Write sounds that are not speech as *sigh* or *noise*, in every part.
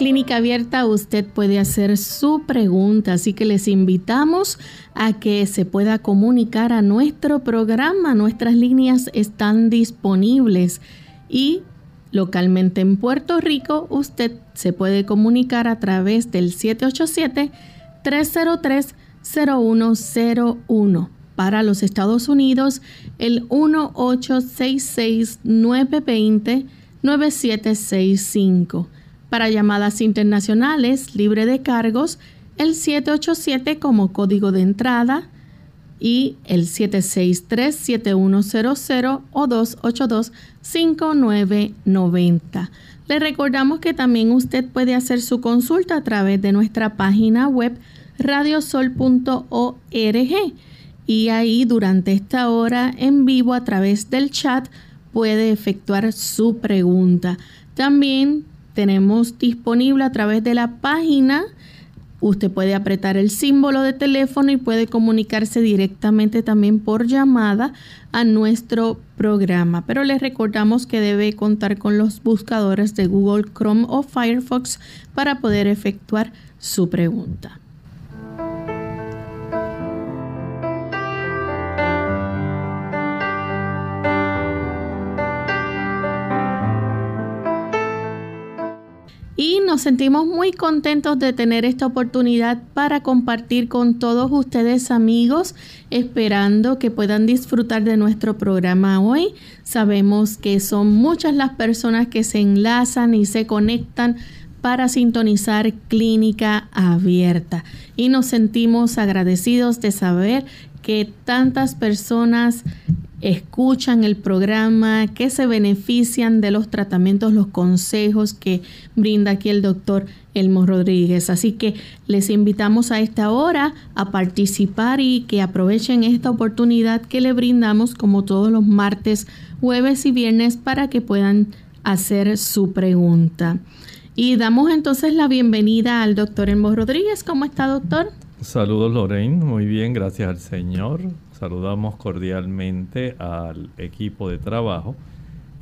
Clínica Abierta usted puede hacer su pregunta, así que les invitamos a que se pueda comunicar a nuestro programa. Nuestras líneas están disponibles y localmente en Puerto Rico usted se puede comunicar a través del 787-303-0101. Para los Estados Unidos, el 1866-920-9765 para llamadas internacionales libre de cargos, el 787 como código de entrada y el 763-7100 o 282-5990. Le recordamos que también usted puede hacer su consulta a través de nuestra página web radiosol.org y ahí durante esta hora en vivo a través del chat puede efectuar su pregunta. También tenemos disponible a través de la página. Usted puede apretar el símbolo de teléfono y puede comunicarse directamente también por llamada a nuestro programa. Pero les recordamos que debe contar con los buscadores de Google Chrome o Firefox para poder efectuar su pregunta. Nos sentimos muy contentos de tener esta oportunidad para compartir con todos ustedes amigos, esperando que puedan disfrutar de nuestro programa hoy. Sabemos que son muchas las personas que se enlazan y se conectan para sintonizar Clínica Abierta y nos sentimos agradecidos de saber que tantas personas escuchan el programa, que se benefician de los tratamientos, los consejos que brinda aquí el doctor Elmo Rodríguez. Así que les invitamos a esta hora a participar y que aprovechen esta oportunidad que le brindamos como todos los martes, jueves y viernes para que puedan hacer su pregunta. Y damos entonces la bienvenida al doctor Elmo Rodríguez. ¿Cómo está, doctor? Saludos, Lorraine. Muy bien, gracias al Señor. Saludamos cordialmente al equipo de trabajo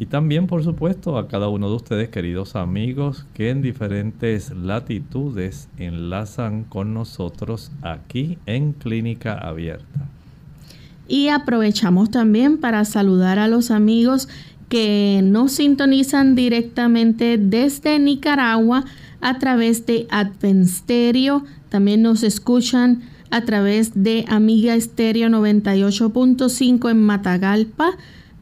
y también, por supuesto, a cada uno de ustedes, queridos amigos, que en diferentes latitudes enlazan con nosotros aquí en Clínica Abierta. Y aprovechamos también para saludar a los amigos que nos sintonizan directamente desde Nicaragua a través de Advensterio. También nos escuchan a través de Amiga Estéreo 98.5 en Matagalpa,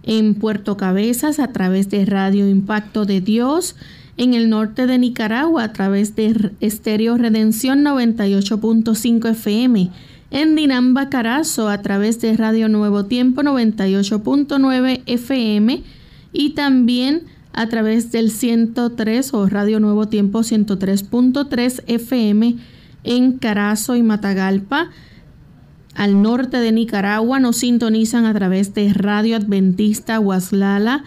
en Puerto Cabezas, a través de Radio Impacto de Dios, en el norte de Nicaragua, a través de Estéreo Redención 98.5 FM, en Dinamba Carazo, a través de Radio Nuevo Tiempo 98.9 FM y también a través del 103 o Radio Nuevo Tiempo 103.3 FM en Carazo y Matagalpa. Al norte de Nicaragua nos sintonizan a través de Radio Adventista Huaslala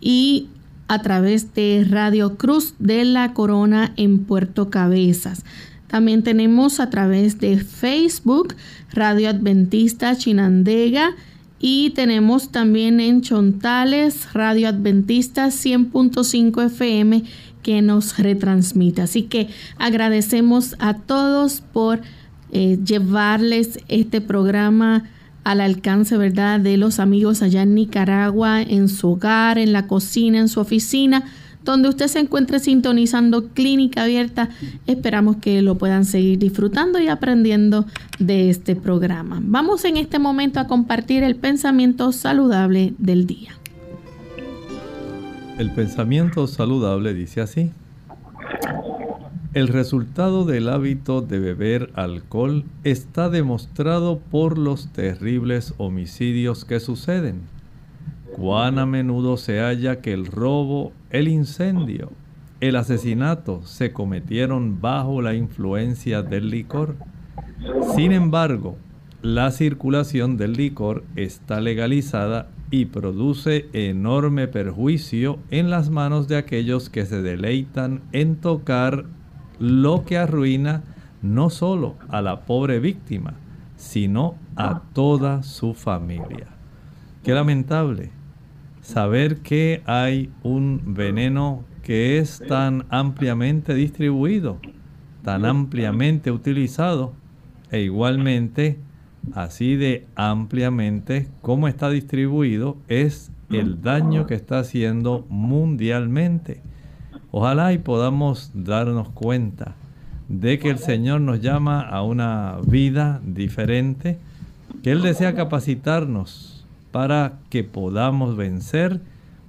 y a través de Radio Cruz de la Corona en Puerto Cabezas. También tenemos a través de Facebook Radio Adventista Chinandega y tenemos también en Chontales Radio Adventista 100.5 FM que nos retransmite. Así que agradecemos a todos por eh, llevarles este programa al alcance, ¿verdad?, de los amigos allá en Nicaragua, en su hogar, en la cocina, en su oficina, donde usted se encuentre sintonizando Clínica Abierta. Esperamos que lo puedan seguir disfrutando y aprendiendo de este programa. Vamos en este momento a compartir el pensamiento saludable del día. El pensamiento saludable dice así. El resultado del hábito de beber alcohol está demostrado por los terribles homicidios que suceden. Cuán a menudo se halla que el robo, el incendio, el asesinato se cometieron bajo la influencia del licor. Sin embargo, la circulación del licor está legalizada y produce enorme perjuicio en las manos de aquellos que se deleitan en tocar lo que arruina no solo a la pobre víctima, sino a toda su familia. Qué lamentable saber que hay un veneno que es tan ampliamente distribuido, tan ampliamente utilizado e igualmente así de ampliamente como está distribuido es el daño que está haciendo mundialmente. Ojalá y podamos darnos cuenta de que el Señor nos llama a una vida diferente, que Él desea capacitarnos para que podamos vencer,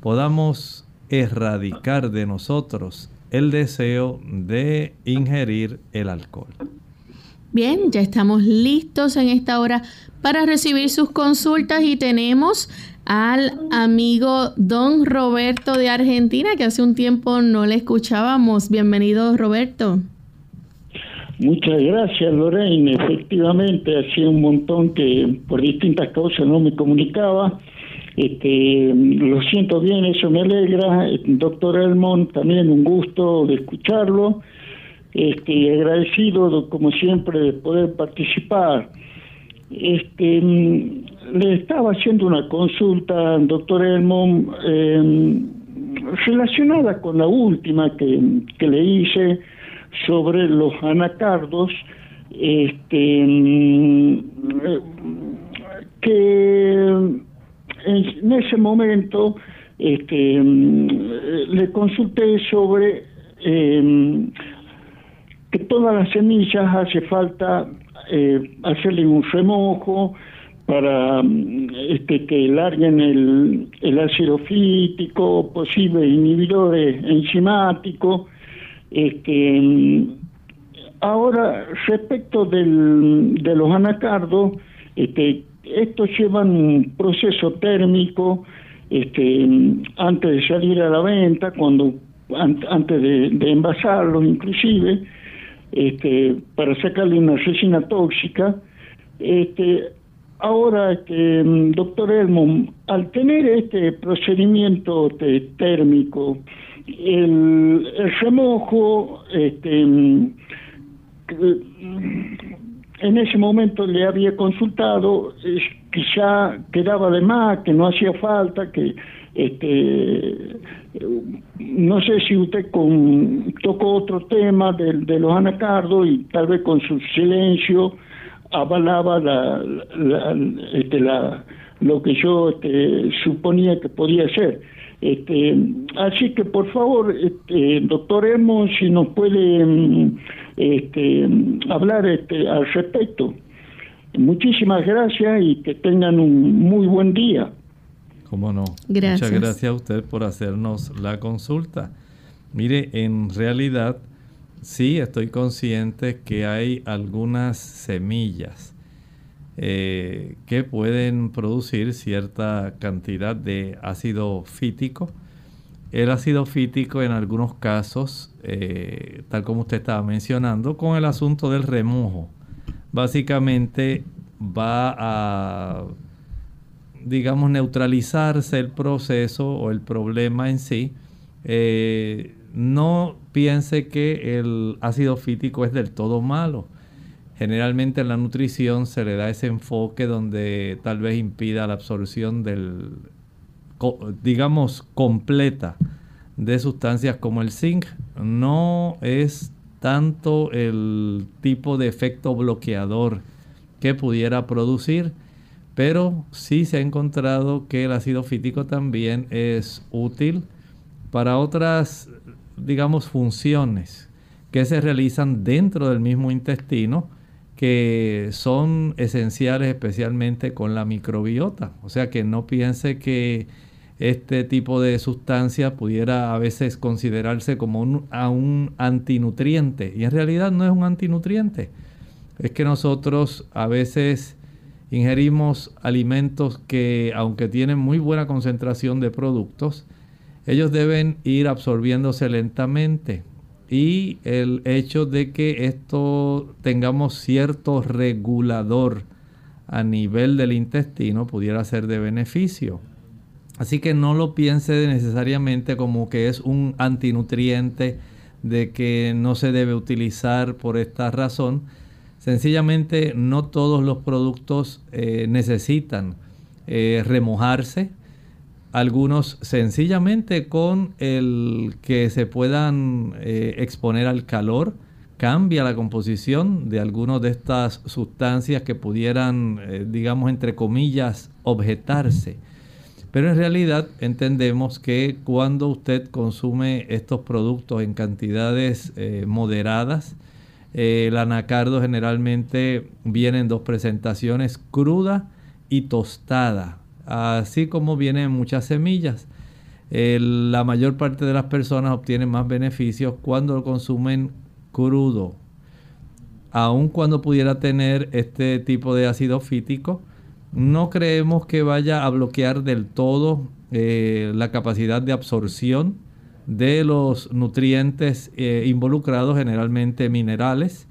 podamos erradicar de nosotros el deseo de ingerir el alcohol. Bien, ya estamos listos en esta hora para recibir sus consultas y tenemos al amigo don Roberto de Argentina, que hace un tiempo no le escuchábamos. Bienvenido, Roberto. Muchas gracias, Lorraine. Efectivamente, hacía un montón que por distintas causas no me comunicaba. Este, lo siento bien, eso me alegra. Doctor Elmont, también un gusto de escucharlo este, agradecido como siempre de poder participar. Este, mm, le estaba haciendo una consulta, doctor Elmon, em, relacionada con la última que, que, le hice sobre los anacardos, este, mm, que en ese momento este, mm, le consulté sobre eh, que todas las semillas hace falta eh, hacerle un remojo para mm, este, que larguen el, ácido fítico, posibles inhibidores enzimáticos. Este, mm, ahora, respecto del, de los anacardos, este, estos llevan un proceso térmico este, mm, antes de salir a la venta, cuando antes de, de envasarlos inclusive, este, para sacarle una resina tóxica. Este, ahora, este, doctor Elmo, al tener este procedimiento térmico, el, remojo, este, en ese momento le había consultado, quizá quedaba de más, que no hacía falta, que este, no sé si usted con, tocó otro tema de, de, los anacardos y tal vez con su silencio avalaba la, este, la, lo que yo este, suponía que podía ser. Este, así que por favor, este, doctor Emo, si nos puede este, hablar este, al respecto. Muchísimas gracias y que tengan un muy buen día. ¿Cómo no? Muchas gracias a usted por hacernos la consulta. Mire, en realidad sí estoy consciente que hay algunas semillas eh, que pueden producir cierta cantidad de ácido fítico. El ácido fítico en algunos casos, eh, tal como usted estaba mencionando, con el asunto del remojo, básicamente va a digamos, neutralizarse el proceso o el problema en sí, eh, no piense que el ácido fítico es del todo malo. Generalmente en la nutrición se le da ese enfoque donde tal vez impida la absorción del, digamos, completa de sustancias como el zinc. No es tanto el tipo de efecto bloqueador que pudiera producir, pero sí se ha encontrado que el ácido fítico también es útil para otras, digamos, funciones que se realizan dentro del mismo intestino que son esenciales especialmente con la microbiota. O sea que no piense que este tipo de sustancia pudiera a veces considerarse como un, un antinutriente y en realidad no es un antinutriente. Es que nosotros a veces ingerimos alimentos que aunque tienen muy buena concentración de productos, ellos deben ir absorbiéndose lentamente. Y el hecho de que esto tengamos cierto regulador a nivel del intestino pudiera ser de beneficio. Así que no lo piense necesariamente como que es un antinutriente de que no se debe utilizar por esta razón. Sencillamente no todos los productos eh, necesitan eh, remojarse. Algunos sencillamente con el que se puedan eh, exponer al calor cambia la composición de algunas de estas sustancias que pudieran, digamos, entre comillas, objetarse. Pero en realidad entendemos que cuando usted consume estos productos en cantidades moderadas, el anacardo generalmente viene en dos presentaciones, cruda y tostada, así como vienen muchas semillas. la mayor parte de las personas obtienen más beneficios cuando lo consumen crudo. Aun cuando pudiera tener este tipo de ácido fítico, no creemos que vaya a bloquear del todo eh, la capacidad de absorción de los nutrientes eh, involucrados, generalmente minerales.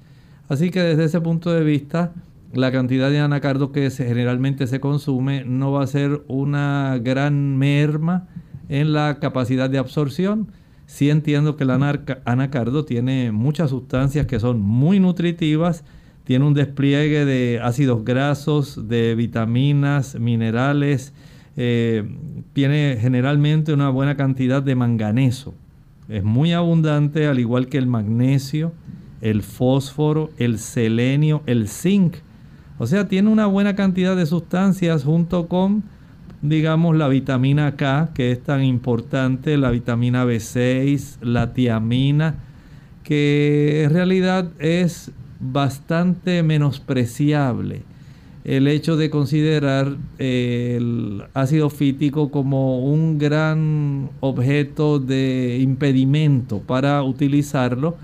Así que desde ese punto de vista, la cantidad de anacardo que generalmente se consume no va a ser una gran merma en la capacidad de absorción. Sí entiendo que el anacardo tiene muchas sustancias que son muy nutritivas tiene un despliegue de ácidos grasos, de vitaminas, minerales, eh, tiene generalmente una buena cantidad de manganeso. Es muy abundante, al igual que el magnesio, el fósforo, el selenio, el zinc. O sea, tiene una buena cantidad de sustancias junto con, digamos, la vitamina K, que es tan importante, la vitamina B6, la tiamina, que en realidad es bastante menospreciable el hecho de considerar el ácido fítico como un gran objeto de impedimento para utilizarlo.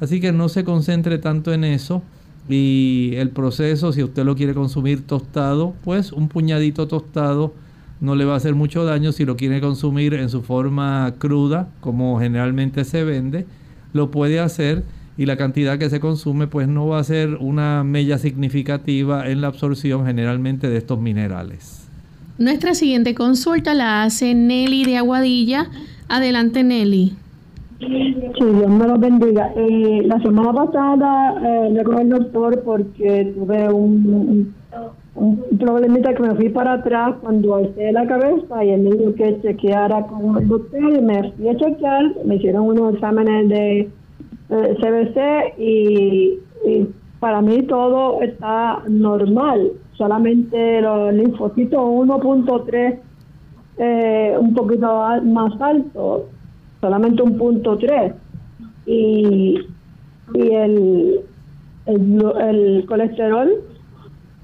Así que no se concentre tanto en eso. Y el proceso, si usted lo quiere consumir tostado, pues un puñadito tostado no le va a hacer mucho daño. Si lo quiere consumir en su forma cruda, como generalmente se vende, lo puede hacer y la cantidad que se consume pues no va a ser una mella significativa en la absorción generalmente de estos minerales. Nuestra siguiente consulta la hace Nelly de Aguadilla. Adelante Nelly. Sí, Dios me lo bendiga. Eh, la semana pasada eh, le con el doctor porque tuve un, un, problemita que me fui para atrás cuando alcé la cabeza y él me dijo que chequeara con el doctor y me fui a chequear, me hicieron unos exámenes de CBC eh, y, para mí todo está normal, solamente los linfocitos 1.3 eh, un poquito más alto, solamente un punto 3 y, y el, el, colesterol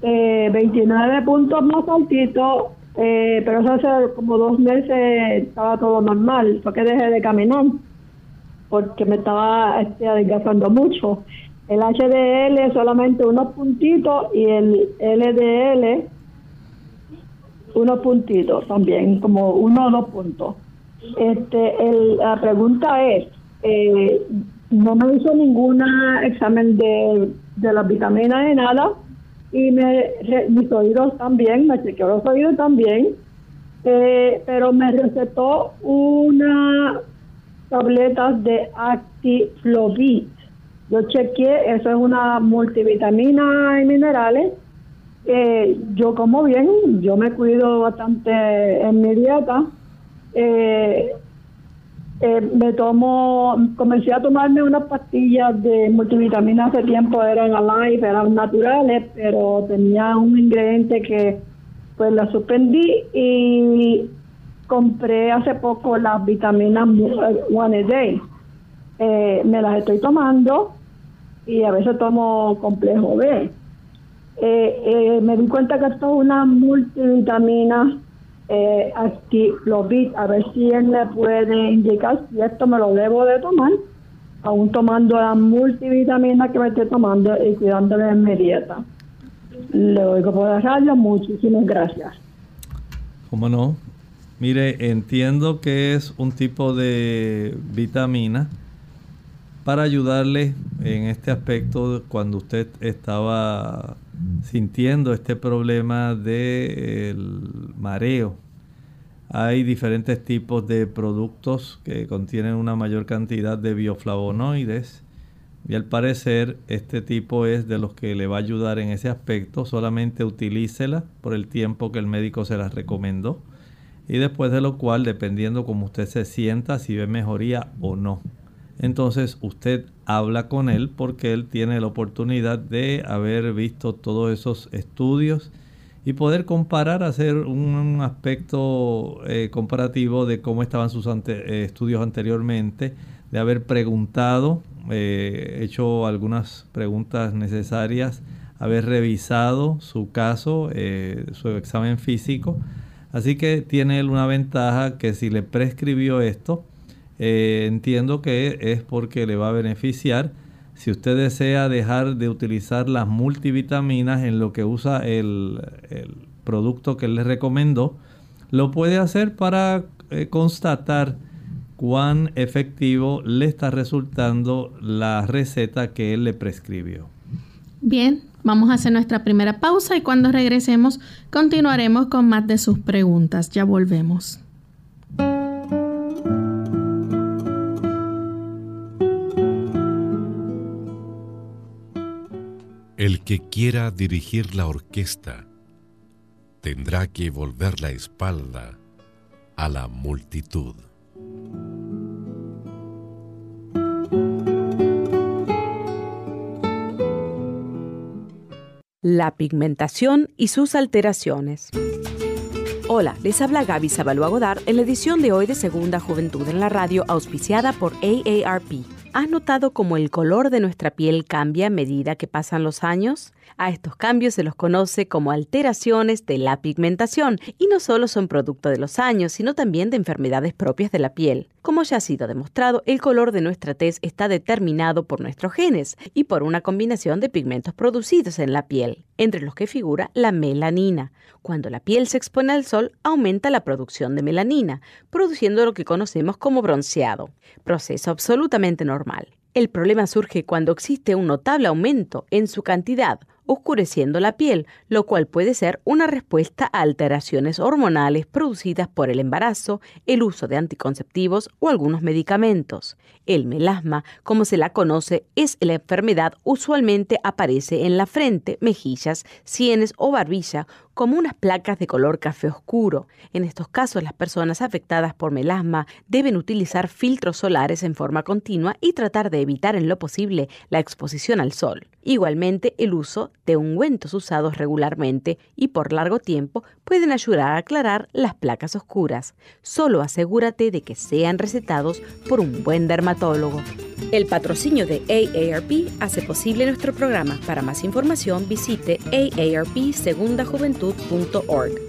29 eh, puntos más altito, pero eso hace como dos meses estaba todo normal, fue que dejé de caminar porque me estaba este, adelgazando mucho. El HDL solamente unos puntitos y el LDL unos puntitos también, como uno o dos puntos. Este, la pregunta es, eh, no me hizo ningún examen de, de las vitaminas de nada y me, mis oídos también, me chequeó los oídos también, eh, pero me recetó una tabletas de Actiflovit. Yo chequeé, eso es una multivitamina y minerales. yo como bien, yo me cuido bastante en mi dieta. Eh, eh, me tomo, comencé a tomarme unas pastillas de multivitaminas hace tiempo, eran alive, eran naturales, pero tenía un ingrediente que pues la suspendí y compré hace poco las vitaminas One a Day. Eh, me las estoy tomando y a veces tomo complejo B. Eh, eh, me di cuenta que esto es una multivitamina eh, Actiflovit, a ver si él me puede indicar si esto me lo debo de tomar, aún tomando la multivitamina que me estoy tomando y cuidándole en mi dieta. Le oigo por la radio, muchísimas gracias. ¿Cómo no? Mire, entiendo que es un tipo de vitamina para ayudarle en este aspecto cuando usted estaba sintiendo este problema del mareo. Hay diferentes tipos de productos que contienen una mayor cantidad de bioflavonoides y al parecer este tipo es de los que le va a ayudar en ese aspecto. Solamente utilícela por el tiempo que el médico se las recomendó y después de lo cual, dependiendo cómo usted se sienta, si ve mejoría o no. Entonces usted habla con él porque él tiene la oportunidad de haber visto todos esos estudios y poder comparar, hacer un aspecto eh, comparativo de cómo estaban sus eh, estudios anteriormente, de haber preguntado, eh, hecho algunas preguntas necesarias, haber revisado su caso, su examen físico Así que tiene él una ventaja que si le prescribió esto, eh, entiendo que es porque le va a beneficiar. Si usted desea dejar de utilizar las multivitaminas en lo que usa el, producto que le recomendó, lo puede hacer para eh, constatar cuán efectivo le está resultando la receta que él le prescribió. Bien, Vamos a hacer nuestra primera pausa y cuando regresemos continuaremos con más de sus preguntas. Ya volvemos. El que quiera dirigir la orquesta tendrá que volver la espalda a la multitud. La pigmentación y sus alteraciones. Hola, les habla Gaby Zabalúa Godard en la edición de hoy de Segunda Juventud en la radio auspiciada por AARP. ¿Has notado cómo el color de nuestra piel cambia a medida que pasan los años? A estos cambios se los conoce como alteraciones de la pigmentación y no solo son producto de los años, sino también de enfermedades propias de la piel. Como ya ha sido demostrado, el color de nuestra tez está determinado por nuestros genes y por una combinación de pigmentos producidos en la piel, entre los que figura la melanina. Cuando la piel se expone al sol, aumenta la producción de melanina, produciendo lo que conocemos como bronceado, proceso absolutamente normal. El problema surge cuando existe un notable aumento en su cantidad oscureciendo la piel, lo cual puede ser una respuesta a alteraciones hormonales producidas por el embarazo, el uso de anticonceptivos o algunos medicamentos. El melasma, como se la conoce, es la enfermedad usualmente aparece en la frente, mejillas, sienes o barbilla como unas placas de color café oscuro. En estos casos, las personas afectadas por melasma deben utilizar filtros solares en forma continua y tratar de evitar en lo posible la exposición al sol. Igualmente, el uso de ungüentos usados regularmente y por largo tiempo pueden ayudar a aclarar las placas oscuras. Solo asegúrate de que sean recetados por un buen dermatólogo. El patrocinio de AARP hace posible nuestro programa. Para más información visite aarpsegundajuventud.org.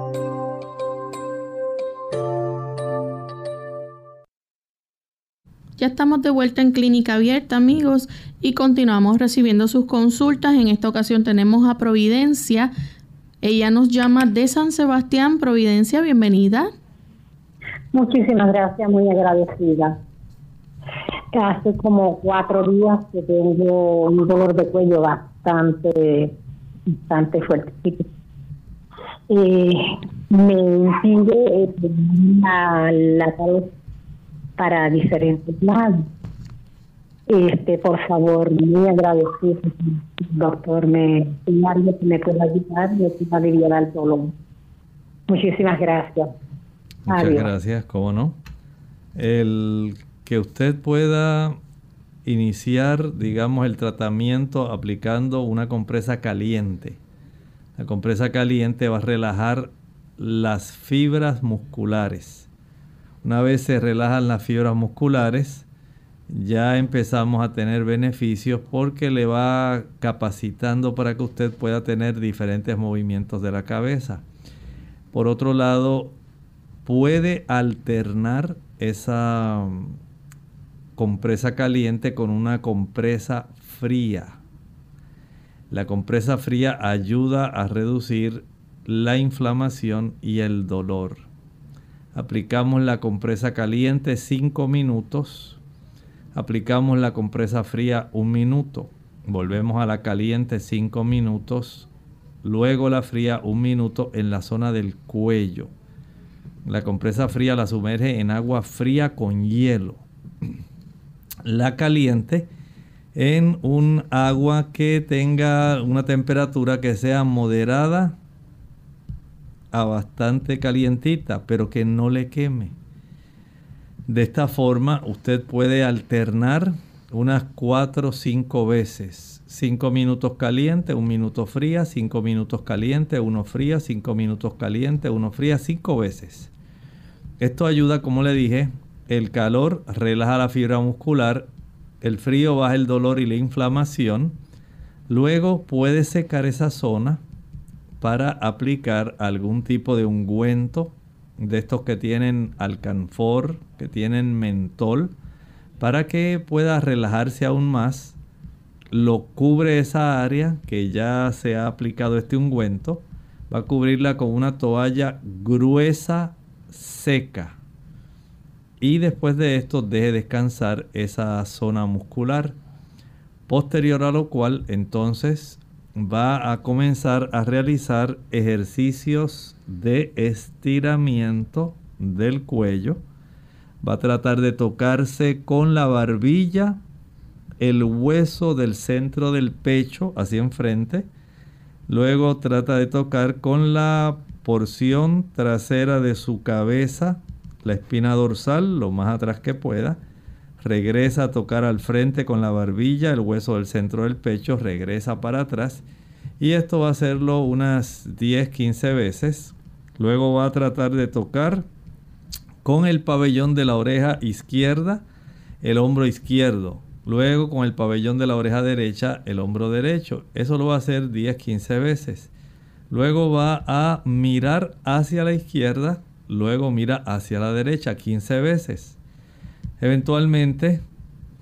Ya estamos de vuelta en Clínica Abierta, amigos, y continuamos recibiendo sus consultas. En esta ocasión tenemos a Providencia. Ella nos llama de San Sebastián. Providencia, bienvenida. Muchísimas gracias, muy agradecida. Hace como cuatro días que tengo un dolor de cuello bastante, bastante fuerte. Eh, me impide eh, la, la cabeza para diferentes lados. Este, por favor, muy agradecido, doctor, me, alguien que me pueda ayudar, me pueda aliviar el dolor. Muchísimas gracias. Muchas gracias, cómo no. El que usted pueda iniciar, digamos, el tratamiento aplicando una compresa caliente. La compresa caliente va a relajar las fibras musculares. Una vez se relajan las fibras musculares, ya empezamos a tener beneficios porque le va capacitando para que usted pueda tener diferentes movimientos de la cabeza. Por otro lado, puede alternar esa mm, compresa caliente con una compresa fría. La compresa fría ayuda a reducir la inflamación y el dolor. Aplicamos la compresa caliente 5 minutos. Aplicamos la compresa fría 1 minuto. Volvemos a la caliente 5 minutos. Luego la fría 1 minuto en la zona del cuello la compresa fría la sumerge en agua fría con hielo. La caliente en un agua que tenga una temperatura que sea moderada a bastante calientita, pero que no le queme. De esta forma usted puede alternar unas 4 o 5 veces. 5 minutos caliente, 1 minuto fría, 5 minutos caliente, 1 fría, 5 minutos caliente, 1 fría, 5 veces. Esto ayuda, como le dije, el calor relaja la fibra muscular, el frío baja el dolor y la inflamación. Luego puede secar esa zona para aplicar algún tipo de ungüento de estos que tienen alcanfor, que tienen mentol, para que pueda relajarse aún más. Lo cubre esa área que ya se ha aplicado este ungüento. Va a cubrirla con una toalla gruesa seca. Y después de esto deje descansar esa zona muscular. Posterior a lo cual entonces va a comenzar a realizar ejercicios de estiramiento del cuello. Va a tratar de tocarse con la barbilla el hueso del centro del pecho hacia enfrente. Luego trata de tocar con la porción trasera de su cabeza, la espina dorsal, lo más atrás que pueda. Regresa a tocar al frente con la barbilla, el hueso del centro del pecho, regresa para atrás. Y esto va a hacerlo unas 10-15 veces. Luego va a tratar de tocar con el pabellón de la oreja izquierda, el hombro izquierdo. Luego con el pabellón de la oreja derecha, el hombro derecho. Eso lo va a hacer 10-15 veces. Luego va a mirar hacia la izquierda, luego mira hacia la derecha 15 veces. Eventualmente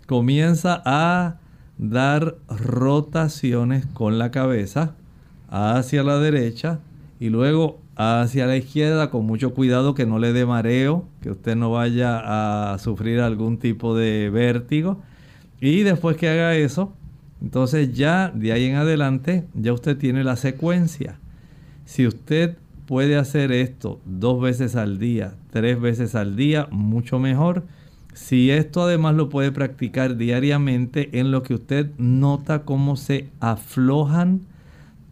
comienza a dar rotaciones con la cabeza hacia la derecha y luego hacia la izquierda con mucho cuidado que no le dé mareo, que usted no vaya a sufrir algún tipo de vértigo. Y después que haga eso, entonces ya de ahí en adelante ya usted tiene la secuencia. Si usted puede hacer esto dos veces al día, tres veces al día, mucho mejor. Si esto además lo puede practicar diariamente en lo que usted nota cómo se aflojan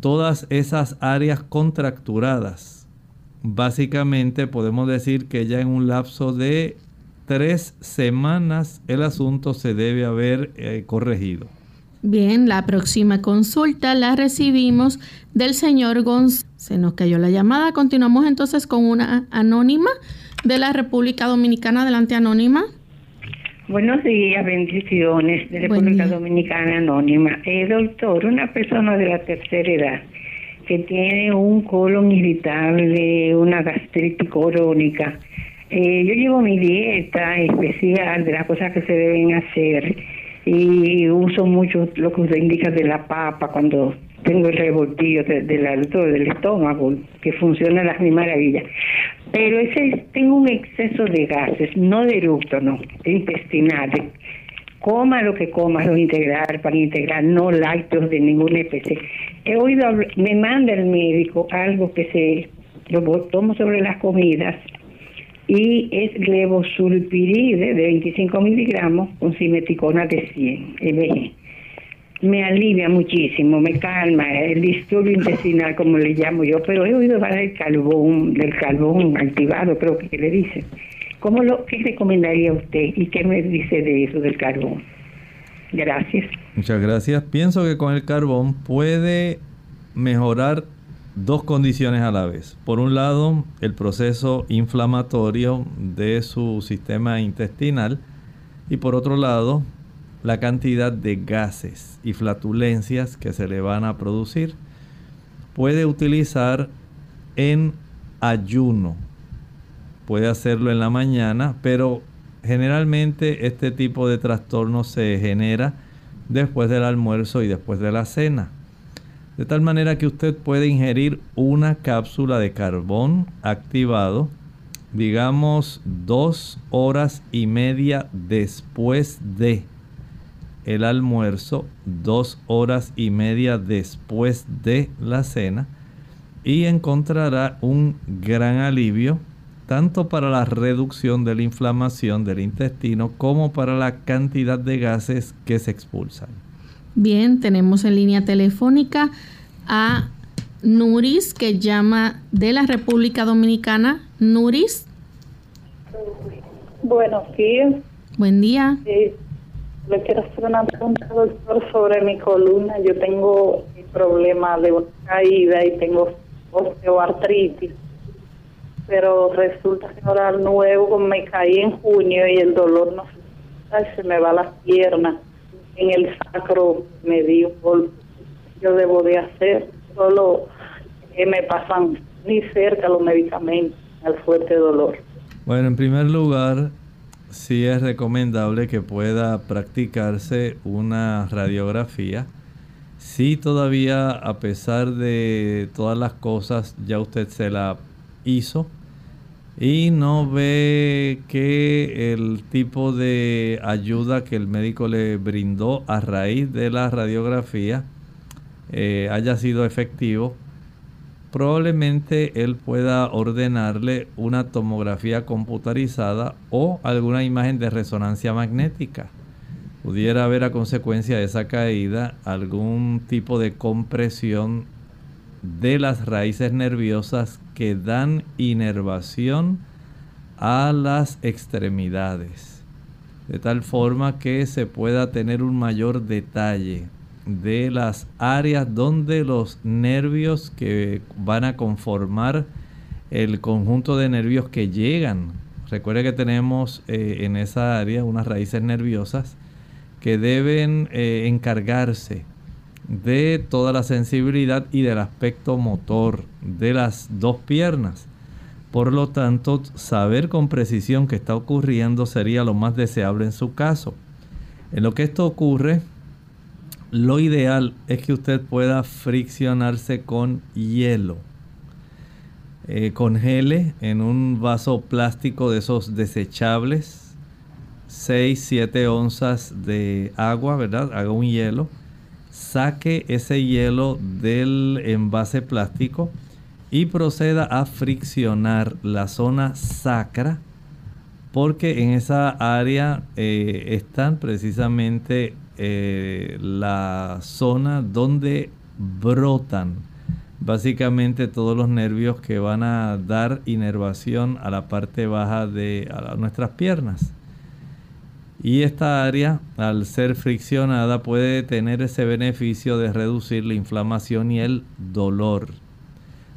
todas esas áreas contracturadas. Básicamente podemos decir que ya en un lapso de tres semanas el asunto se debe haber eh, corregido. Bien, la próxima consulta la recibimos del señor González. Se nos cayó la llamada. Continuamos entonces con una anónima de la República Dominicana. Adelante, anónima. Buenos días, bendiciones de República Dominicana Anónima. Eh, doctor, una persona de la tercera edad que tiene un colon irritable, una gastritis crónica. Eh, yo llevo mi dieta especial de las cosas que se deben hacer y uso mucho lo que usted indica de la papa cuando tengo el revoltillo de, la, del estómago, que funciona a las mil maravillas. Pero ese tengo un exceso de gases, no de eructo, no, intestinales. Coma lo que coma, lo integral, para integrar, no lácteos de ninguna especie. He oído, me manda el médico algo que se lo tomo sobre las comidas y es levosulpiride de 25 miligramos con simeticona de 100 mg me alivia muchísimo, me calma, el disturbio intestinal, como le llamo yo, pero he oído hablar del carbón, del carbón activado, creo que le dicen. ¿Cómo lo, ¿Qué recomendaría usted y qué me dice de eso del carbón? Gracias. Muchas gracias. Pienso que con el carbón puede mejorar dos condiciones a la vez. Por un lado, el proceso inflamatorio de su sistema intestinal y por otro lado, la cantidad de gases y flatulencias que se le van a producir. Puede utilizar en ayuno. Puede hacerlo en la mañana, pero generalmente este tipo de trastorno se genera después del almuerzo y después de la cena. De tal manera que usted puede ingerir una cápsula de carbón activado, digamos dos horas y media después de el almuerzo dos horas y media después de la cena y encontrará un gran alivio tanto para la reducción de la inflamación del intestino como para la cantidad de gases que se expulsan. Bien, tenemos en línea telefónica a Nuris que llama de la República Dominicana. Nuris. Buenos días. Buen día. Le quiero hacer una pregunta, doctor, sobre mi columna. Yo tengo el problema de caída y tengo osteoartritis. Pero resulta que ahora nuevo me caí en junio y el dolor no se, me va las piernas. En el sacro me dio golpe. Yo debo de hacer solo me pasan ni cerca los medicamentos al fuerte dolor. Bueno, en primer lugar, sí es recomendable que pueda practicarse una radiografía. Si todavía, a pesar de todas las cosas, ya usted se la hizo y no ve que el tipo de ayuda que el médico le brindó a raíz de la radiografía eh, haya sido efectivo, probablemente él pueda ordenarle una tomografía computarizada o alguna imagen de resonancia magnética. Pudiera haber a consecuencia de esa caída algún tipo de compresión de las raíces nerviosas que dan inervación a las extremidades, de tal forma que se pueda tener un mayor detalle de las áreas donde los nervios que van a conformar el conjunto de nervios que llegan. Recuerde que tenemos eh, en esa área unas raíces nerviosas que deben eh, encargarse de toda la sensibilidad y del aspecto motor de las dos piernas. Por lo tanto, saber con precisión qué está ocurriendo sería lo más deseable en su caso. En lo que esto ocurre, lo ideal es que usted pueda friccionarse con hielo. Eh, congele en un vaso plástico de esos desechables 6, 7 onzas de agua, ¿verdad? Haga un hielo. Saque ese hielo del envase plástico y proceda a friccionar la zona sacra porque en esa área eh, están precisamente eh, la zona donde brotan básicamente todos los nervios que van a dar inervación a la parte baja de nuestras piernas. Y esta área, al ser friccionada, puede tener ese beneficio de reducir la inflamación y el dolor.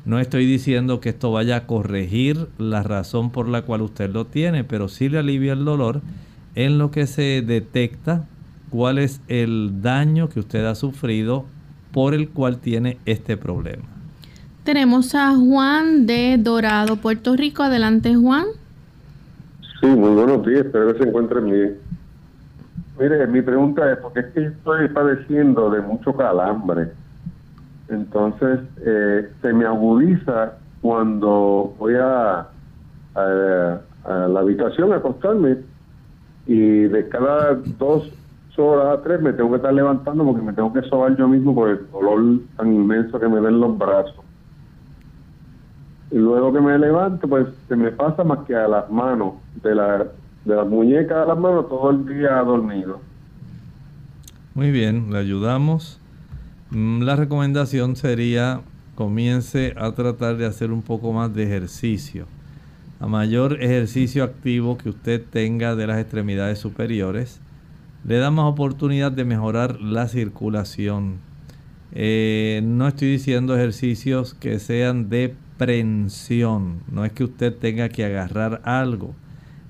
No estoy diciendo que esto vaya a corregir la razón por la cual usted lo tiene, pero sí le alivia el dolor en lo que se detecta cuál es el daño que usted ha sufrido por el cual tiene este problema. Tenemos a Juan de Dorado, Puerto Rico. Adelante, Juan. Sí, muy buenos días, espero que se encuentren bien. Mire, mi pregunta es, porque es que estoy padeciendo de mucho calambre. Entonces, eh, se me agudiza cuando voy a, a, la habitación a acostarme y de cada dos horas a tres me tengo que estar levantando porque me tengo que sobar yo mismo por el dolor tan inmenso que me den los brazos. Y luego que me levanto, pues se me pasa más que a las manos, de la, de las muñecas a las manos, todo el día dormido. Muy bien, le ayudamos. Mm, la recomendación sería comience a tratar de hacer un poco más de ejercicio. A mayor ejercicio activo que usted tenga de las extremidades superiores, le da más oportunidad de mejorar la circulación. Eh, no estoy diciendo ejercicios que sean de prensión. No es que usted tenga que agarrar algo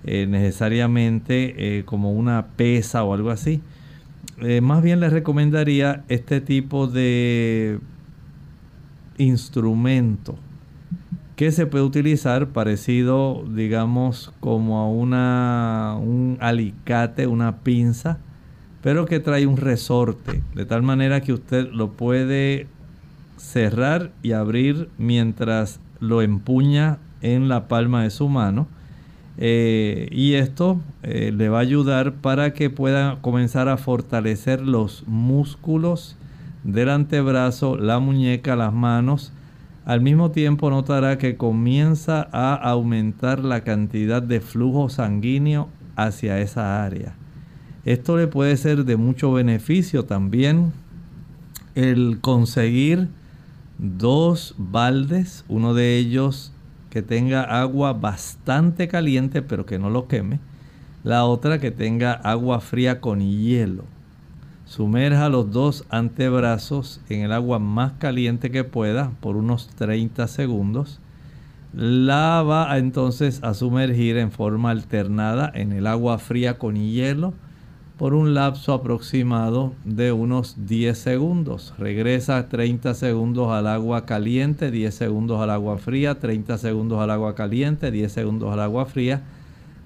eh, necesariamente eh, como una pesa o algo así. Más bien le recomendaría este tipo de instrumento que se puede utilizar parecido, digamos, como a una, un alicate, una pinza, pero que trae un resorte, de tal manera que usted lo puede cerrar y abrir mientras lo empuña en la palma de su mano. Eh, y esto eh, le va a ayudar para que pueda comenzar a fortalecer los músculos del antebrazo, la muñeca, las manos. Al mismo tiempo notará que comienza a aumentar la cantidad de flujo sanguíneo hacia esa área. Esto le puede ser de mucho beneficio también el conseguir dos baldes, uno de ellos que tenga agua bastante caliente pero que no lo queme, la otra que tenga agua fría con hielo. Sumerja los dos antebrazos en el agua más caliente que pueda por unos 30 segundos. La va entonces a sumergir en forma alternada en el agua fría con hielo por un lapso aproximado de unos 10 segundos. Regresa 30 segundos al agua caliente, 10 segundos al agua fría, 30 segundos al agua caliente, 10 segundos al agua fría,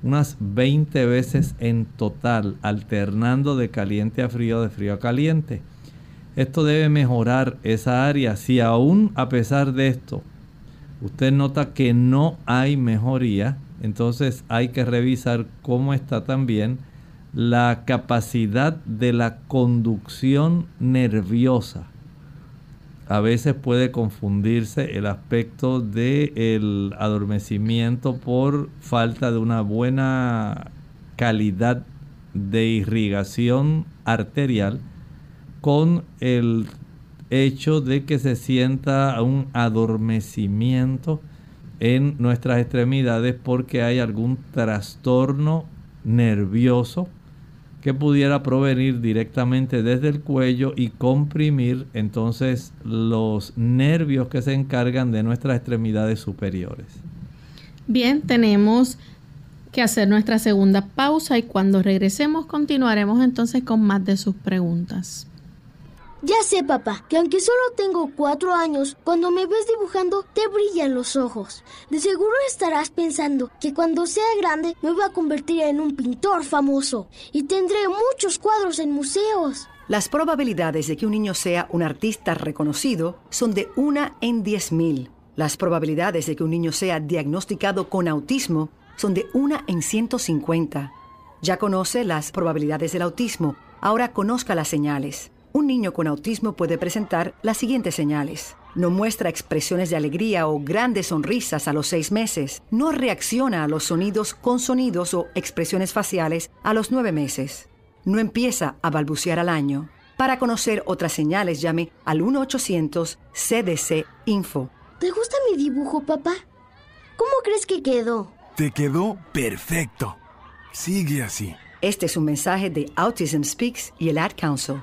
unas 20 veces en total, alternando de caliente a frío, de frío a caliente. Esto debe mejorar esa área. Si aún a pesar de esto usted nota que no hay mejoría, entonces hay que revisar cómo está también la capacidad de la conducción nerviosa. A veces puede confundirse el aspecto del adormecimiento por falta de una buena calidad de irrigación arterial con el hecho de que se sienta un adormecimiento en nuestras extremidades porque hay algún trastorno nervioso que pudiera provenir directamente desde el cuello y comprimir entonces los nervios que se encargan de nuestras extremidades superiores. Bien, tenemos que hacer nuestra segunda pausa y cuando regresemos continuaremos entonces con más de sus preguntas. Ya sé, papá, que aunque solo tengo cuatro años, cuando me ves dibujando te brillan los ojos. De seguro estarás pensando que cuando sea grande me voy a convertir en un pintor famoso y tendré muchos cuadros en museos. Las probabilidades de que un niño sea un artista reconocido son de una en diez mil. Las probabilidades de que un niño sea diagnosticado con autismo son de una en 150. Ya conoce las probabilidades del autismo, ahora conozca las señales. Un niño con autismo puede presentar las siguientes señales. No muestra expresiones de alegría o grandes sonrisas a los seis meses. No reacciona a los sonidos con sonidos o expresiones faciales a los nueve meses. No empieza a balbucear al año. Para conocer otras señales, llame al 1-800-CDC-INFO. ¿Te gusta mi dibujo, papá? ¿Cómo crees que quedó? Te quedó perfecto. Sigue así. Este es un mensaje de Autism Speaks y el Ad Council.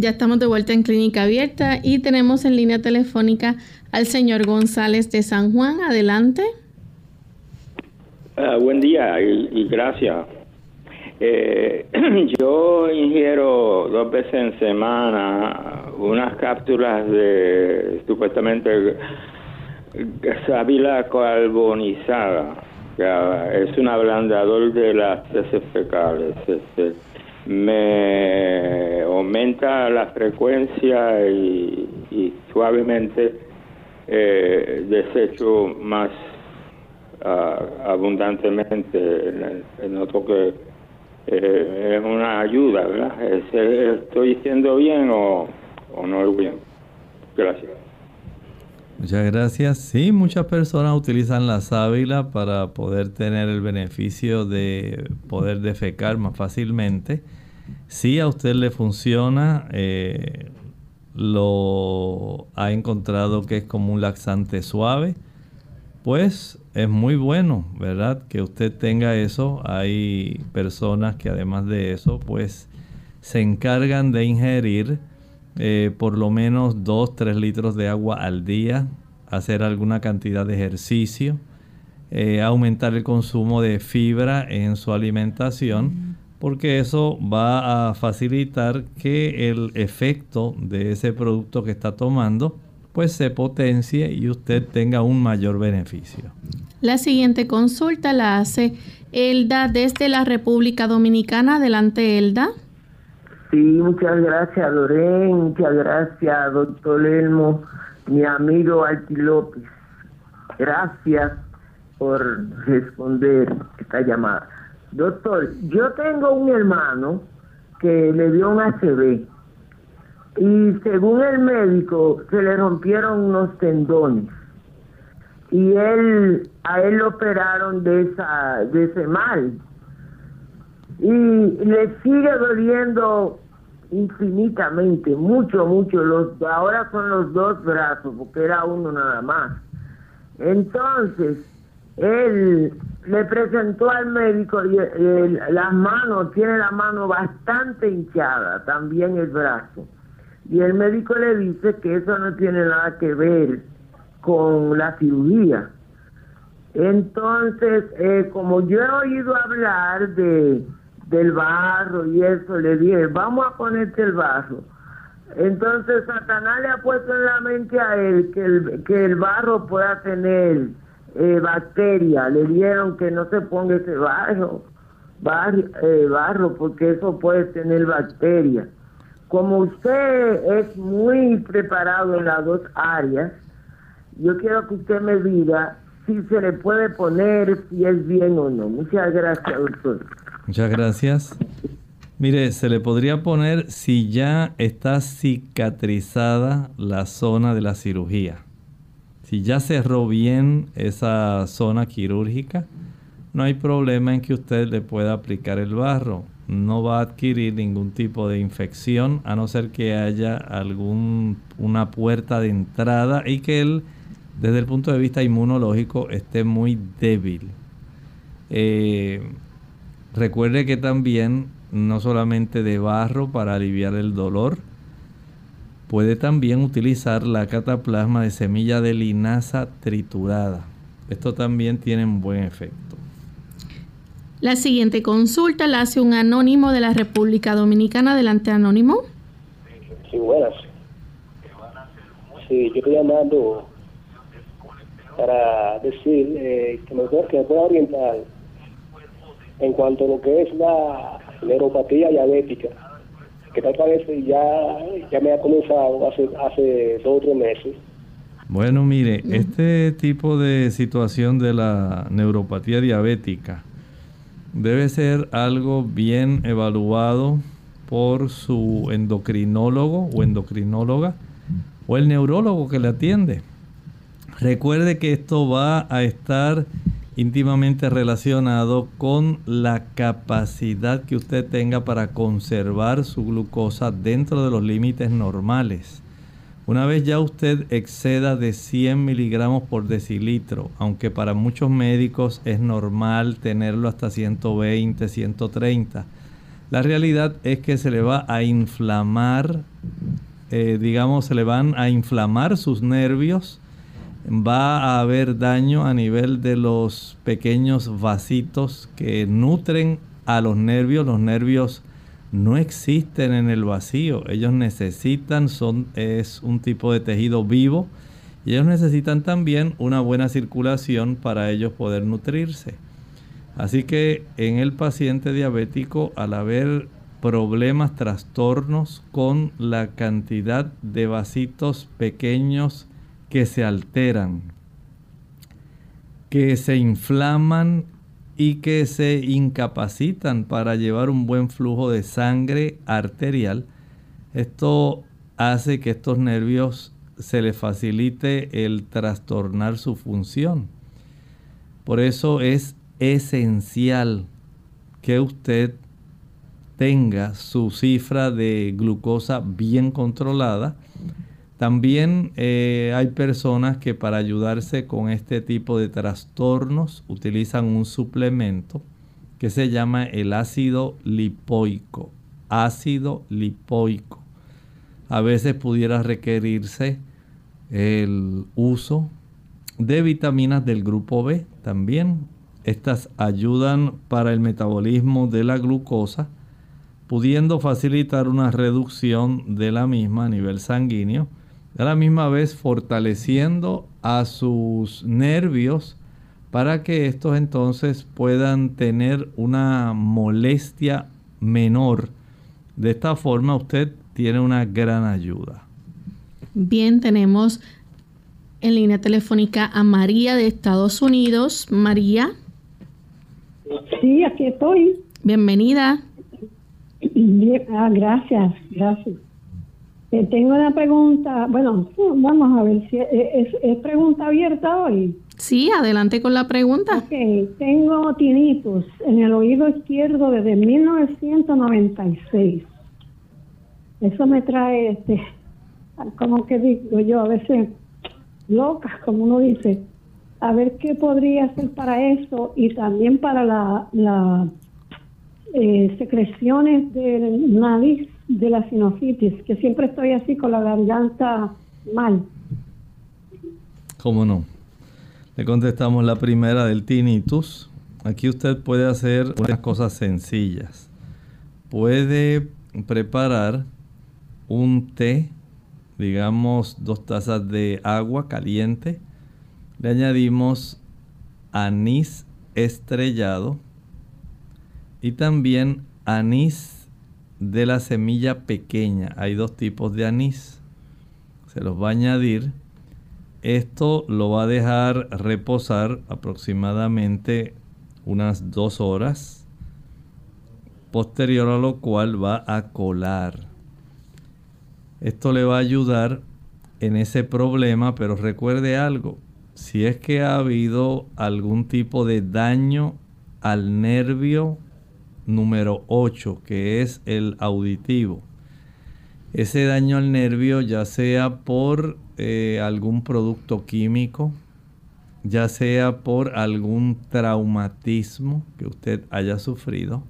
Ya estamos de vuelta en Clínica Abierta y tenemos en línea telefónica al señor González de San Juan. Adelante. Ah, buen día y, gracias. Eh, *clears throat* yo ingiero dos veces en semana unas cápsulas de supuestamente sábila carbonizada, que es un ablandador de las heces fecales. Este, me aumenta la frecuencia y, suavemente eh, desecho más uh, abundantemente. Noto que eh, es una ayuda, ¿verdad? ¿Estoy diciendo bien o no es bien? Gracias. Muchas gracias. Sí, muchas personas utilizan la sábila para poder tener el beneficio de poder defecar más fácilmente. Si a usted le funciona, eh, lo ha encontrado que es como un laxante suave, pues es muy bueno, ¿verdad? Que usted tenga eso. Hay personas que además de eso, pues se encargan de ingerir eh, por lo menos 2-3 litros de agua al día, hacer alguna cantidad de ejercicio, eh, aumentar el consumo de fibra en su alimentación, porque eso va a facilitar que el efecto de ese producto que está tomando pues se potencie y usted tenga un mayor beneficio. La siguiente consulta la hace Elda desde la República Dominicana. Adelante, Elda. Sí, muchas gracias, Lorén. Muchas gracias, doctor Elmo, mi amigo Alti López. Gracias por responder esta llamada. Doctor, yo tengo un hermano que le dio un ACV y según el médico se le rompieron unos tendones y él a él lo operaron de esa de ese mal y le sigue doliendo infinitamente mucho mucho. Los ahora son los dos brazos porque era uno nada más. Entonces él le presentó al médico las manos tiene la mano bastante hinchada también el brazo. Y el médico le dice que eso no tiene nada que ver con la cirugía. Entonces, eh, como yo he oído hablar de del barro y eso, le dije, vamos a ponerte el barro. Entonces Satanás le ha puesto en la mente a él que el, que el barro pueda tener eh, bacterias. Le dieron que no se ponga ese barro, eh, barro porque eso puede tener bacterias. Como usted es muy preparado en las dos áreas, yo quiero que usted me diga si se le puede poner, si es bien o no. Muchas gracias, doctor. Muchas gracias. Mire, se le podría poner si ya está cicatrizada la zona de la cirugía. Si ya cerró bien esa zona quirúrgica, no hay problema en que usted le pueda aplicar el barro no va a adquirir ningún tipo de infección a no ser que haya algún una puerta de entrada y que él desde el punto de vista inmunológico esté muy débil. Eh, recuerde que también no solamente de barro para aliviar el dolor, puede también utilizar la cataplasma de semilla de linaza triturada. Esto también tiene un buen efecto. La siguiente consulta la hace un anónimo de la República Dominicana. Adelante, anónimo. Sí, buenas. Sí, yo estoy llamando para decir eh, que, me, que me pueda orientar en cuanto a lo que es la neuropatía diabética, que tal vez ya, ya me ha comenzado hace, hace dos o tres meses. Bueno, mire, este tipo de situación de la neuropatía diabética debe ser algo bien evaluado por su endocrinólogo o endocrinóloga o el neurólogo que le atiende. Recuerde que esto va a estar íntimamente relacionado con la capacidad que usted tenga para conservar su glucosa dentro de los límites normales. Una vez ya usted exceda de 100 miligramos por decilitro, aunque para muchos médicos es normal tenerlo hasta 120, 130, la realidad es que se le va a inflamar, eh, digamos, se le van a inflamar sus nervios, va a haber daño a nivel de los pequeños vasitos que nutren a los nervios, los nervios no existen en el vacío. Ellos necesitan, son, es un tipo de tejido vivo y ellos necesitan también una buena circulación para ellos poder nutrirse. Así que en el paciente diabético, al haber problemas, trastornos con la cantidad de vasitos pequeños que se alteran, que se inflaman y que se incapacitan para llevar un buen flujo de sangre arterial. Esto hace que estos nervios se les facilite el trastornar su función. Por eso es esencial que usted tenga su cifra de glucosa bien controlada también eh, hay personas que para ayudarse con este tipo de trastornos utilizan un suplemento que se llama el ácido lipoico. Ácido lipoico. A veces pudiera requerirse el uso de vitaminas del grupo B también. Estas ayudan para el metabolismo de la glucosa, pudiendo facilitar una reducción de la misma a nivel sanguíneo a la misma vez fortaleciendo a sus nervios para que estos entonces puedan tener una molestia menor. De esta forma usted tiene una gran ayuda. Bien, tenemos en línea telefónica a María de Estados Unidos. María. Sí, aquí estoy. Bienvenida. ah, gracias, gracias. Eh, tengo una pregunta, bueno, vamos a ver si es, pregunta abierta hoy. Sí, adelante con la pregunta. Ok, tengo tinnitus en el oído izquierdo desde 1996. Eso me trae, este, como que digo yo, a veces loca, como uno dice. A ver qué podría hacer para eso y también para la, la eh, secreciones del nariz de la sinusitis, que siempre estoy así con la garganta mal. ¿Cómo no? Le contestamos la primera del tinnitus. Aquí usted puede hacer unas cosas sencillas. Puede preparar un té, digamos dos tazas de agua caliente. Le añadimos anís estrellado y también anís de la semilla pequeña. Hay dos tipos de anís. Se los va a añadir. Esto lo va a dejar reposar aproximadamente unas dos horas. Posterior a lo cual va a colar. Esto le va a ayudar en ese problema, pero recuerde algo. Si es que ha habido algún tipo de daño al nervio número 8, que es el auditivo. Ese daño al nervio, ya sea por eh, algún producto químico, ya sea por algún traumatismo que usted haya sufrido,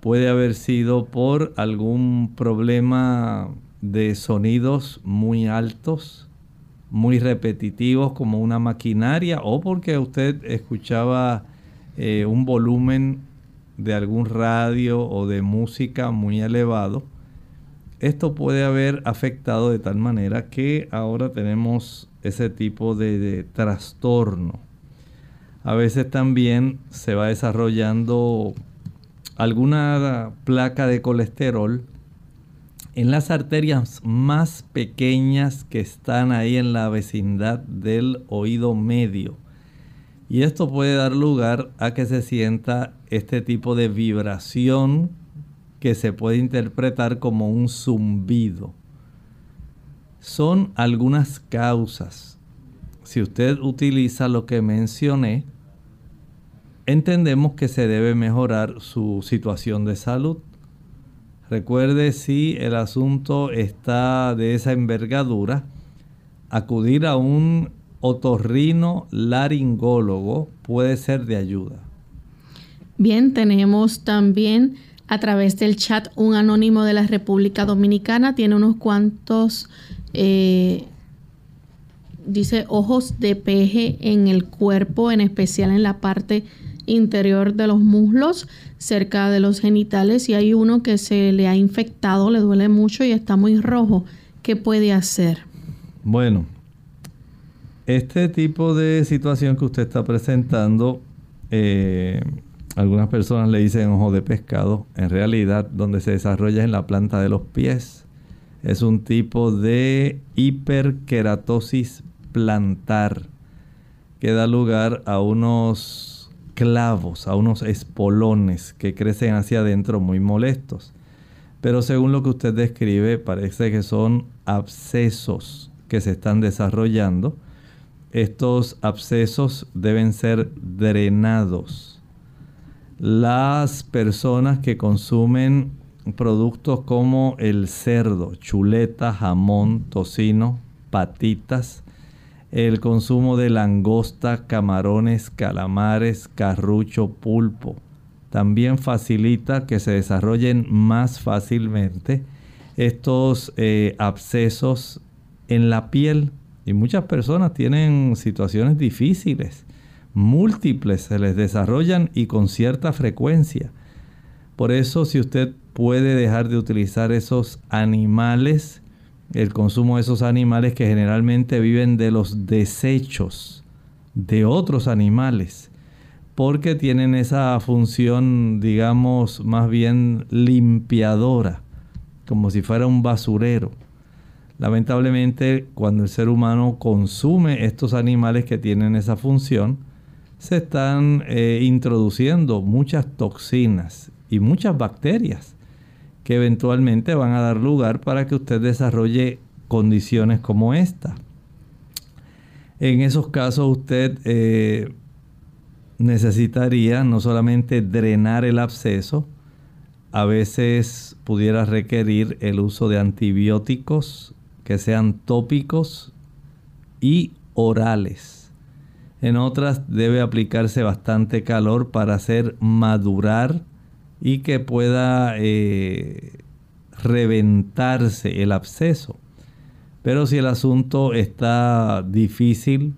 puede haber sido por algún problema de sonidos muy altos, muy repetitivos como una maquinaria o porque usted escuchaba eh, un volumen de algún radio o de música muy elevado, esto puede haber afectado de tal manera que ahora tenemos ese tipo de, trastorno. A veces también se va desarrollando alguna placa de colesterol en las arterias más pequeñas que están ahí en la vecindad del oído medio. Y esto puede dar lugar a que se sienta este tipo de vibración que se puede interpretar como un zumbido. Son algunas causas. Si usted utiliza lo que mencioné, entendemos que se debe mejorar su situación de salud. Recuerde si el asunto está de esa envergadura, acudir a un otorrino laringólogo puede ser de ayuda. Bien, tenemos también a través del chat un anónimo de la República Dominicana, tiene unos cuantos, eh, dice, ojos de peje en el cuerpo, en especial en la parte interior de los muslos, cerca de los genitales, y hay uno que se le ha infectado, le duele mucho y está muy rojo. ¿Qué puede hacer? Bueno, este tipo de situación que usted está presentando, eh, algunas personas le dicen ojo de pescado. En realidad, donde se desarrolla es en la planta de los pies. Es un tipo de hiperkeratosis plantar que da lugar a unos clavos, a unos espolones que crecen hacia adentro muy molestos. Pero según lo que usted describe, parece que son abscesos que se están desarrollando. Estos abscesos deben ser drenados las personas que consumen productos como el cerdo, chuleta, jamón, tocino, patitas, el consumo de langosta, camarones, calamares, carrucho, pulpo. También facilita que se desarrollen más fácilmente estos eh, abscesos en la piel. Y muchas personas tienen situaciones difíciles múltiples se les desarrollan y con cierta frecuencia. Por eso si usted puede dejar de utilizar esos animales, el consumo de esos animales que generalmente viven de los desechos de otros animales, porque tienen esa función, digamos, más bien limpiadora, como si fuera un basurero. Lamentablemente, cuando el ser humano consume estos animales que tienen esa función, se están eh, introduciendo muchas toxinas y muchas bacterias que eventualmente van a dar lugar para que usted desarrolle condiciones como esta. En esos casos usted eh, necesitaría no solamente drenar el absceso, a veces pudiera requerir el uso de antibióticos que sean tópicos y orales en otras debe aplicarse bastante calor para hacer madurar y que pueda eh, reventarse el absceso. Pero si el asunto está difícil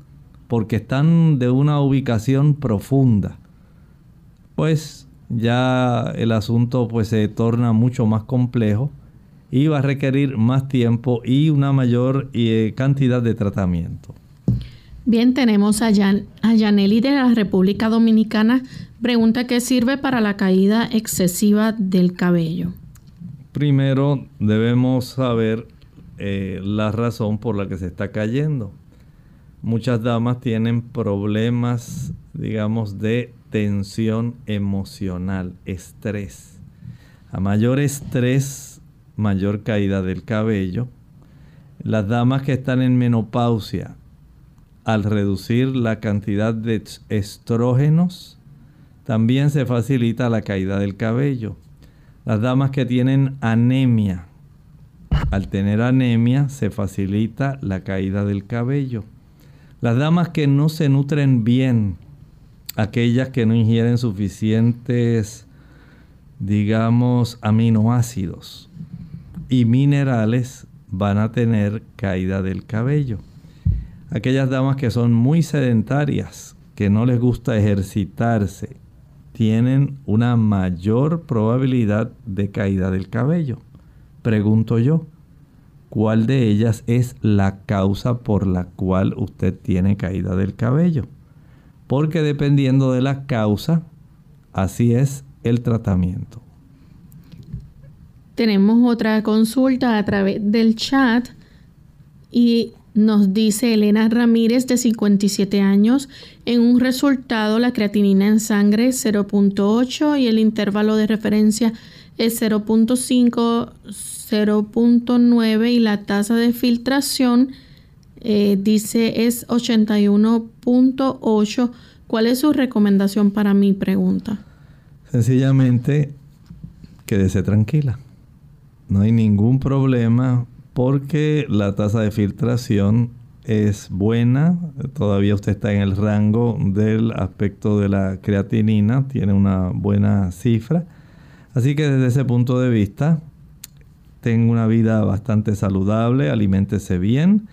porque están de una ubicación profunda, pues ya el asunto pues se torna mucho más complejo y va a requerir más tiempo y una mayor eh, cantidad de tratamiento. Bien, tenemos a, Jan, a Yaneli de la República Dominicana. Pregunta qué sirve para la caída excesiva del cabello. Primero debemos saber eh, la razón por la que se está cayendo. Muchas damas tienen problemas, digamos, de tensión emocional, estrés. A mayor estrés, mayor caída del cabello. Las damas que están en menopausia, al reducir la cantidad de estrógenos, también se facilita la caída del cabello. Las damas que tienen anemia, al tener anemia se facilita la caída del cabello. Las damas que no se nutren bien, aquellas que no ingieren suficientes, digamos, aminoácidos y minerales, van a tener caída del cabello aquellas damas que son muy sedentarias, que no les gusta ejercitarse, tienen una mayor probabilidad de caída del cabello. Pregunto yo, ¿cuál de ellas es la causa por la cual usted tiene caída del cabello? Porque dependiendo de la causa, así es el tratamiento. Tenemos otra consulta a través del chat y nos dice Elena Ramírez de 57 años, en un resultado la creatinina en sangre 0.8 y el intervalo de referencia es 0.5, 0.9 y la tasa de filtración eh, dice es 81.8. ¿Cuál es su recomendación para mi pregunta? Sencillamente, quédese tranquila. No hay ningún problema porque la tasa de filtración es buena, todavía usted está en el rango del aspecto de la creatinina, tiene una buena cifra. Así que desde ese punto de vista, tenga una vida bastante saludable, aliméntese bien,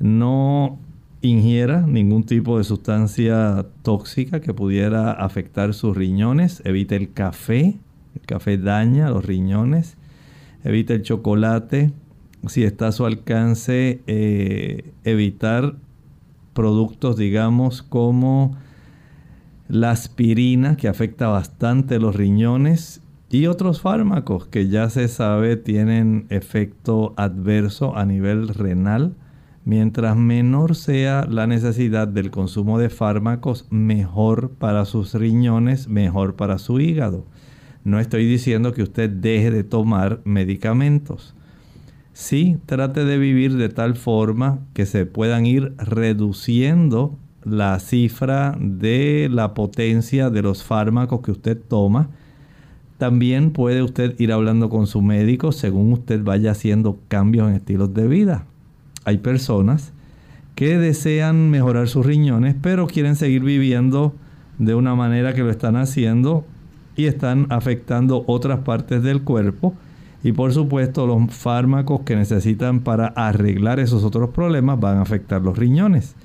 no ingiera ningún tipo de sustancia tóxica que pudiera afectar sus riñones, evite el café, el café daña los riñones, evite el chocolate, si está a su alcance, eh, evitar productos, digamos, como la aspirina, que afecta bastante los riñones, y otros fármacos que ya se sabe tienen efecto adverso a nivel renal. Mientras menor sea la necesidad del consumo de fármacos, mejor para sus riñones, mejor para su hígado. No estoy diciendo que usted deje de tomar medicamentos. Sí, trate de vivir de tal forma que se puedan ir reduciendo la cifra de la potencia de los fármacos que usted toma. También puede usted ir hablando con su médico según usted vaya haciendo cambios en estilos de vida. Hay personas que desean mejorar sus riñones, pero quieren seguir viviendo de una manera que lo están haciendo y están afectando otras partes del cuerpo y por supuesto los fármacos que necesitan para arreglar esos otros problemas van a afectar los riñones.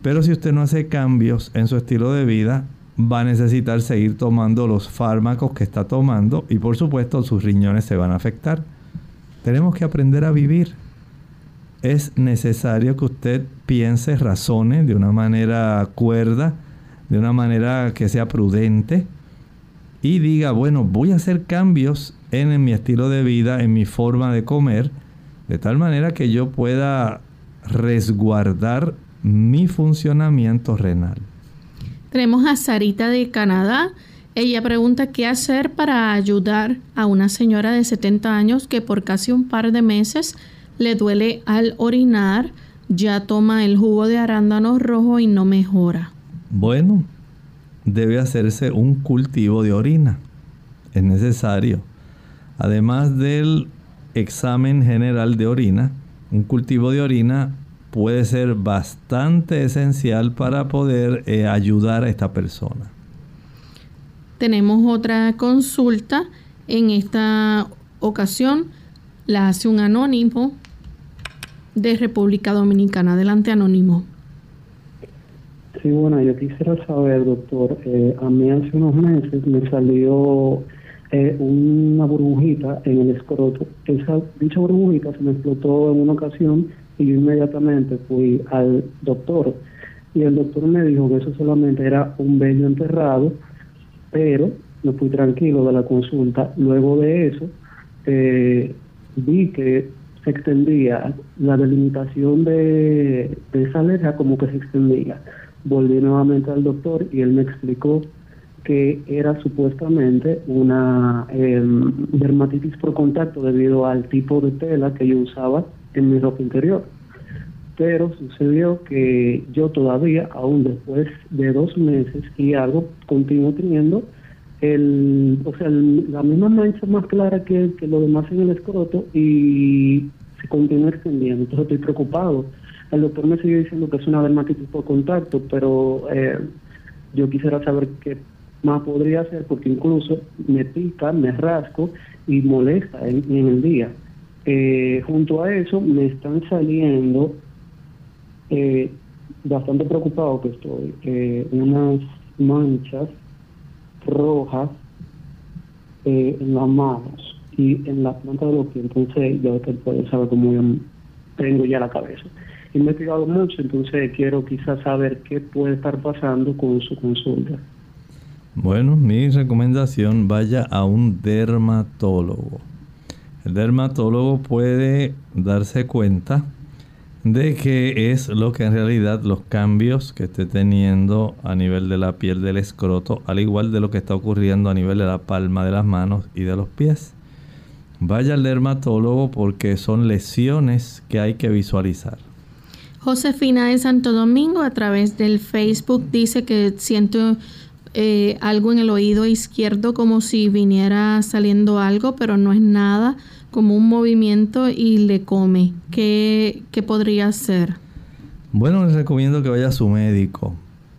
Pero si usted no hace cambios en su estilo de vida, va a necesitar seguir tomando los fármacos que está tomando y por supuesto sus riñones se van a afectar. Tenemos que aprender a vivir. Es necesario que usted piense, razone de una manera cuerda, de una manera que sea prudente y diga, bueno, voy a hacer cambios en, mi estilo de vida, en mi forma de comer, de tal manera que yo pueda resguardar mi funcionamiento renal. Tenemos a Sarita de Canadá. Ella pregunta qué hacer para ayudar a una señora de 70 años que por casi un par de meses le duele al orinar, ya toma el jugo de arándano rojo y no mejora. Bueno, debe hacerse un cultivo de orina. Es necesario. Además del examen general de orina, un cultivo de orina puede ser bastante esencial para poder eh, ayudar a esta persona. Tenemos otra consulta. En esta ocasión la hace un anónimo de República Dominicana. Adelante, anónimo. Sí, bueno, yo quisiera saber, doctor, eh, a mí hace unos meses me salió eh, una burbujita en el escroto. Esa, dicha burbujita se me explotó en una ocasión y yo inmediatamente fui al doctor. Y el doctor me dijo que eso solamente era un vello enterrado, pero me fui tranquilo de la consulta. Luego de eso, eh, vi que se extendía, la delimitación de, esa alergia como que se extendía. Volví nuevamente al doctor y él me explicó que era supuestamente una em, dermatitis por contacto debido al tipo de tela que yo usaba en mi ropa interior. Pero sucedió que yo todavía, aún después de dos meses y algo, continúo teniendo el, o sea, la misma mancha más clara que, que lo demás en el escroto y se continúa extendiendo. Entonces estoy preocupado. El doctor me sigue diciendo que es una dermatitis por contacto, pero eh, yo quisiera saber qué más podría ser porque incluso me pica, me rasco y molesta en, el día. Eh, junto a eso me están saliendo, eh, bastante preocupado que estoy, eh, unas manchas rojas en las manos y en la planta de los pies. Entonces ya usted puede saber cómo yo tengo ya la cabeza. Investigado mucho, entonces quiero quizás saber qué puede estar pasando con su consulta. Bueno, mi recomendación, vaya a un dermatólogo. El dermatólogo puede darse cuenta de qué es lo que en realidad los cambios que esté teniendo a nivel de la piel del escroto, al igual de lo que está ocurriendo a nivel de la palma de las manos y de los pies. Vaya al dermatólogo porque son lesiones que hay que visualizar. Josefina de Santo Domingo a través del Facebook dice que siente eh, algo en el oído izquierdo como si viniera saliendo algo, pero no es nada, como un movimiento y le come. ¿Qué, qué podría ser? Bueno, les recomiendo que vaya a su médico.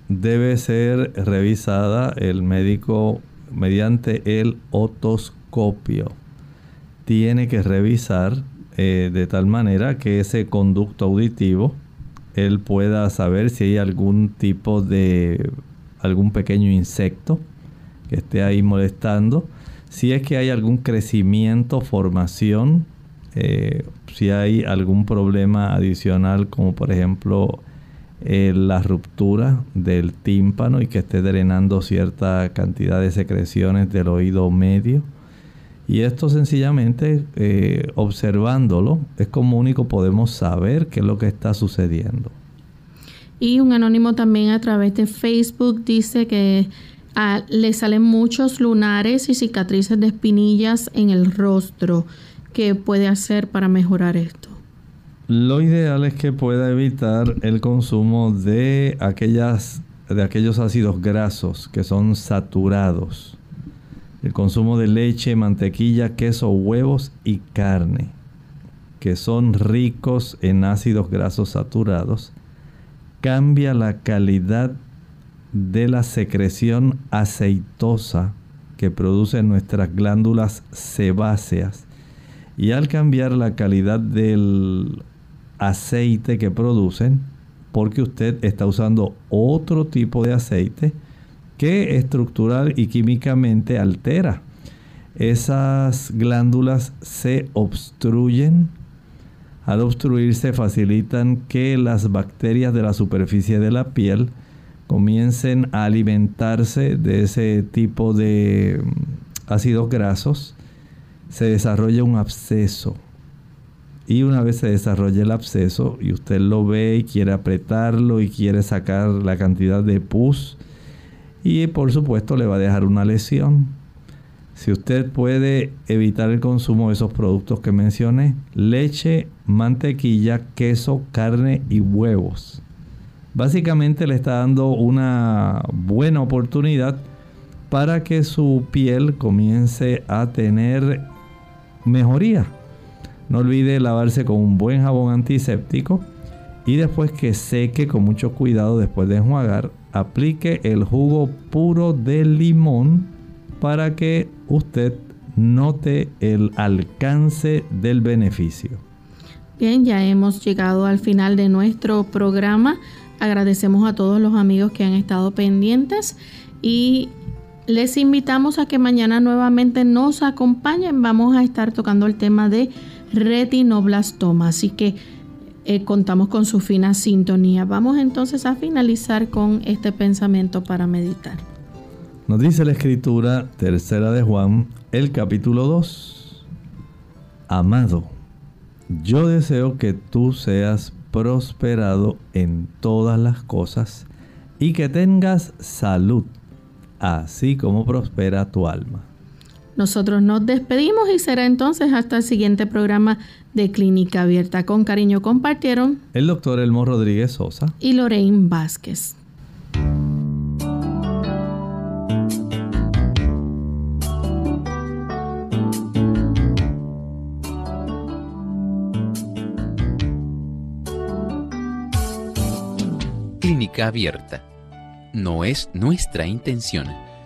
Debe ser revisada el médico mediante el otoscopio. Tiene que revisar eh, de tal manera que ese conducto auditivo él pueda saber si hay algún tipo de algún pequeño insecto que esté ahí molestando, si es que hay algún crecimiento, formación, eh, si hay algún problema adicional como por ejemplo eh, la ruptura del tímpano y que esté drenando cierta cantidad de secreciones del oído medio. Y esto sencillamente eh, observándolo es como único podemos saber qué es lo que está sucediendo. Y un anónimo también a través de Facebook dice que ah, le salen muchos lunares y cicatrices de espinillas en el rostro. ¿Qué puede hacer para mejorar esto? Lo ideal es que pueda evitar el consumo de aquellas de aquellos ácidos grasos que son saturados. El consumo de leche, mantequilla, queso, huevos y carne, que son ricos en ácidos grasos saturados cambia la calidad de la secreción aceitosa que producen nuestras glándulas sebáceas. Y al cambiar la calidad del aceite que producen, porque usted está usando otro tipo de aceite que estructural y químicamente altera. Esas glándulas se obstruyen al obstruirse facilitan que las bacterias de la superficie de la piel comiencen a alimentarse de ese tipo de mm, ácidos grasos. Se desarrolla un absceso. Y una vez se desarrolla el absceso y usted lo ve y quiere apretarlo y quiere sacar la cantidad de pus, y por supuesto le va a dejar una lesión. Si usted puede evitar el consumo de esos productos que mencioné, leche, mantequilla, queso, carne y huevos. Básicamente le está dando una buena oportunidad para que su piel comience a tener mejoría. No olvide lavarse con un buen jabón antiséptico y después que seque con mucho cuidado después de enjuagar, aplique el jugo puro de limón para que usted note el alcance del beneficio. Bien, ya hemos llegado al final de nuestro programa. Agradecemos a todos los amigos que han estado pendientes y les invitamos a que mañana nuevamente nos acompañen. Vamos a estar tocando el tema de retinoblastoma, así que eh, contamos con su fina sintonía. Vamos entonces a finalizar con este pensamiento para meditar. Nos dice la escritura tercera de Juan, el capítulo 2. Amado, yo deseo que tú seas prosperado en todas las cosas y que tengas salud, así como prospera tu alma. Nosotros nos despedimos y será entonces hasta el siguiente programa de Clínica Abierta. Con cariño compartieron el doctor Elmo Rodríguez Sosa y Lorraine Vázquez. Clínica abierta. No es nuestra intención